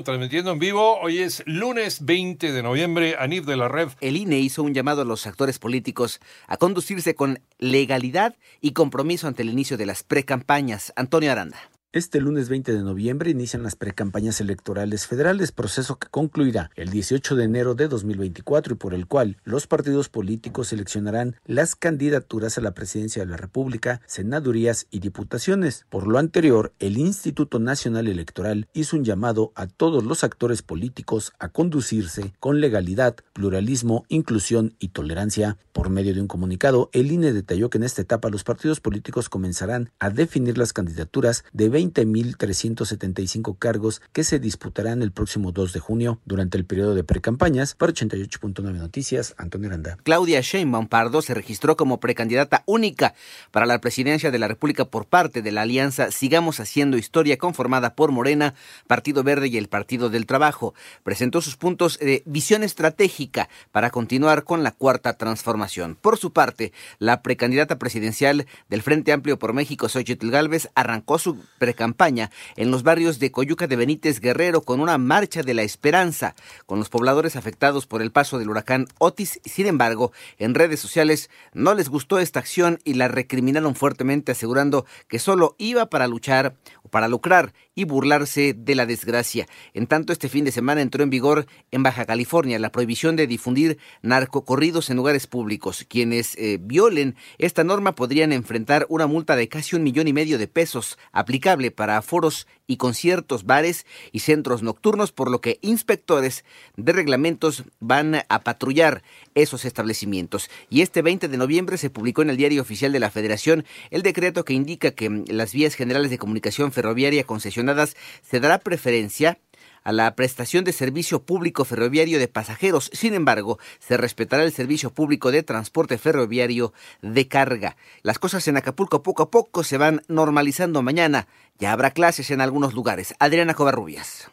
transmitiendo en vivo. Hoy es lunes 20 de noviembre, Anif de la Red. El INE hizo un llamado a los actores políticos a conducirse con legalidad y compromiso ante el inicio de las precampañas. Antonio Aranda. Este lunes 20 de noviembre inician las precampañas electorales federales, proceso que concluirá el 18 de enero de 2024 y por el cual los partidos políticos seleccionarán las candidaturas a la presidencia de la República, senadurías y diputaciones. Por lo anterior, el Instituto Nacional Electoral hizo un llamado a todos los actores políticos a conducirse con legalidad, pluralismo, inclusión y tolerancia. Por medio de un comunicado, el INE detalló que en esta etapa los partidos políticos comenzarán a definir las candidaturas de 20 20.375 cargos que se disputarán el próximo 2 de junio durante el periodo de precampañas. Para 88.9 Noticias, Antonio Aranda. Claudia Sheinbaum Pardo se registró como precandidata única para la presidencia de la República por parte de la alianza Sigamos Haciendo Historia conformada por Morena, Partido Verde y el Partido del Trabajo. Presentó sus puntos de visión estratégica para continuar con la cuarta transformación. Por su parte, la precandidata presidencial del Frente Amplio por México, Xochitl Gálvez, arrancó su pre campaña en los barrios de Coyuca de Benítez Guerrero con una marcha de la esperanza con los pobladores afectados por el paso del huracán Otis. Sin embargo, en redes sociales no les gustó esta acción y la recriminaron fuertemente asegurando que solo iba para luchar para lucrar y burlarse de la desgracia. En tanto, este fin de semana entró en vigor en Baja California la prohibición de difundir narcocorridos en lugares públicos. Quienes eh, violen esta norma podrían enfrentar una multa de casi un millón y medio de pesos aplicable para foros y conciertos, bares y centros nocturnos, por lo que inspectores de reglamentos van a patrullar esos establecimientos. Y este 20 de noviembre se publicó en el Diario Oficial de la Federación el decreto que indica que las vías generales de comunicación ferroviaria concesionadas se dará preferencia a la prestación de servicio público ferroviario de pasajeros. Sin embargo, se respetará el servicio público de transporte ferroviario de carga. Las cosas en Acapulco poco a poco se van normalizando mañana. Ya habrá clases en algunos lugares. Adriana Covarrubias.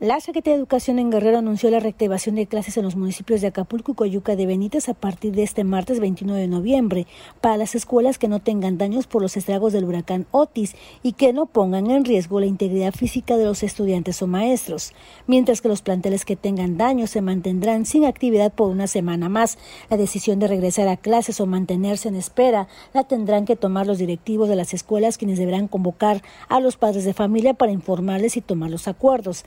La Secretaría de Educación en Guerrero anunció la reactivación de clases en los municipios de Acapulco y Coyuca de Benítez a partir de este martes 29 de noviembre para las escuelas que no tengan daños por los estragos del huracán Otis y que no pongan en riesgo la integridad física de los estudiantes o maestros, mientras que los planteles que tengan daños se mantendrán sin actividad por una semana más. La decisión de regresar a clases o mantenerse en espera la tendrán que tomar los directivos de las escuelas quienes deberán convocar a los padres de familia para informarles y tomar los acuerdos.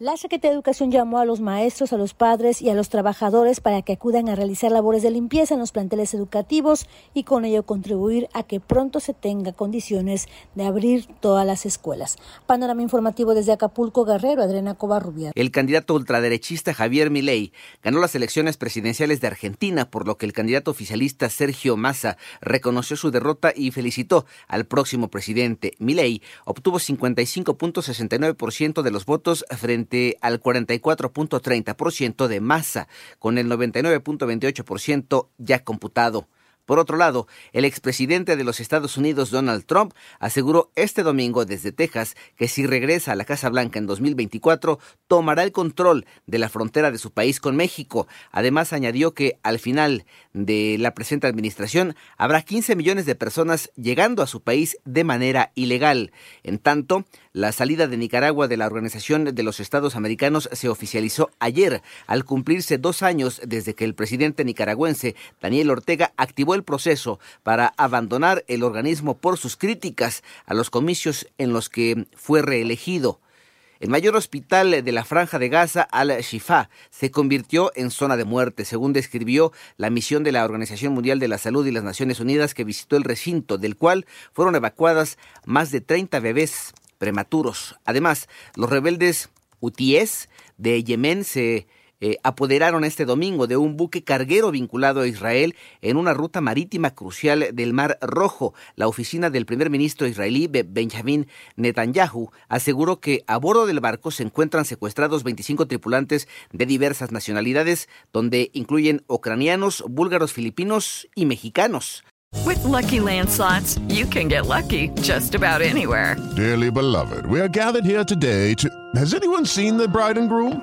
La Secretaría de Educación llamó a los maestros, a los padres y a los trabajadores para que acudan a realizar labores de limpieza en los planteles educativos y con ello contribuir a que pronto se tenga condiciones de abrir todas las escuelas. Panorama informativo desde Acapulco, Guerrero, Adriana Covarrubias. El candidato ultraderechista Javier Milei ganó las elecciones presidenciales de Argentina, por lo que el candidato oficialista Sergio Massa reconoció su derrota y felicitó al próximo presidente. Milei obtuvo 55.69% de los votos frente al 44.30% de masa, con el 99.28% ya computado. Por otro lado, el expresidente de los Estados Unidos, Donald Trump, aseguró este domingo desde Texas que si regresa a la Casa Blanca en 2024, tomará el control de la frontera de su país con México. Además, añadió que al final de la presente administración habrá 15 millones de personas llegando a su país de manera ilegal. En tanto, la salida de Nicaragua de la Organización de los Estados Americanos se oficializó ayer, al cumplirse dos años desde que el presidente nicaragüense Daniel Ortega activó el proceso para abandonar el organismo por sus críticas a los comicios en los que fue reelegido. El mayor hospital de la franja de Gaza, Al-Shifa, se convirtió en zona de muerte, según describió la misión de la Organización Mundial de la Salud y las Naciones Unidas que visitó el recinto, del cual fueron evacuadas más de 30 bebés prematuros. Además, los rebeldes hutíes de Yemen se eh, apoderaron este domingo de un buque carguero vinculado a Israel en una ruta marítima crucial del Mar Rojo. La oficina del primer ministro israelí Benjamin Netanyahu aseguró que a bordo del barco se encuentran secuestrados 25 tripulantes de diversas nacionalidades, donde incluyen ucranianos, búlgaros, filipinos y mexicanos. With lucky landslots, you can get lucky just about anywhere. Dearly beloved, we are gathered here today to. Has anyone seen the bride and groom?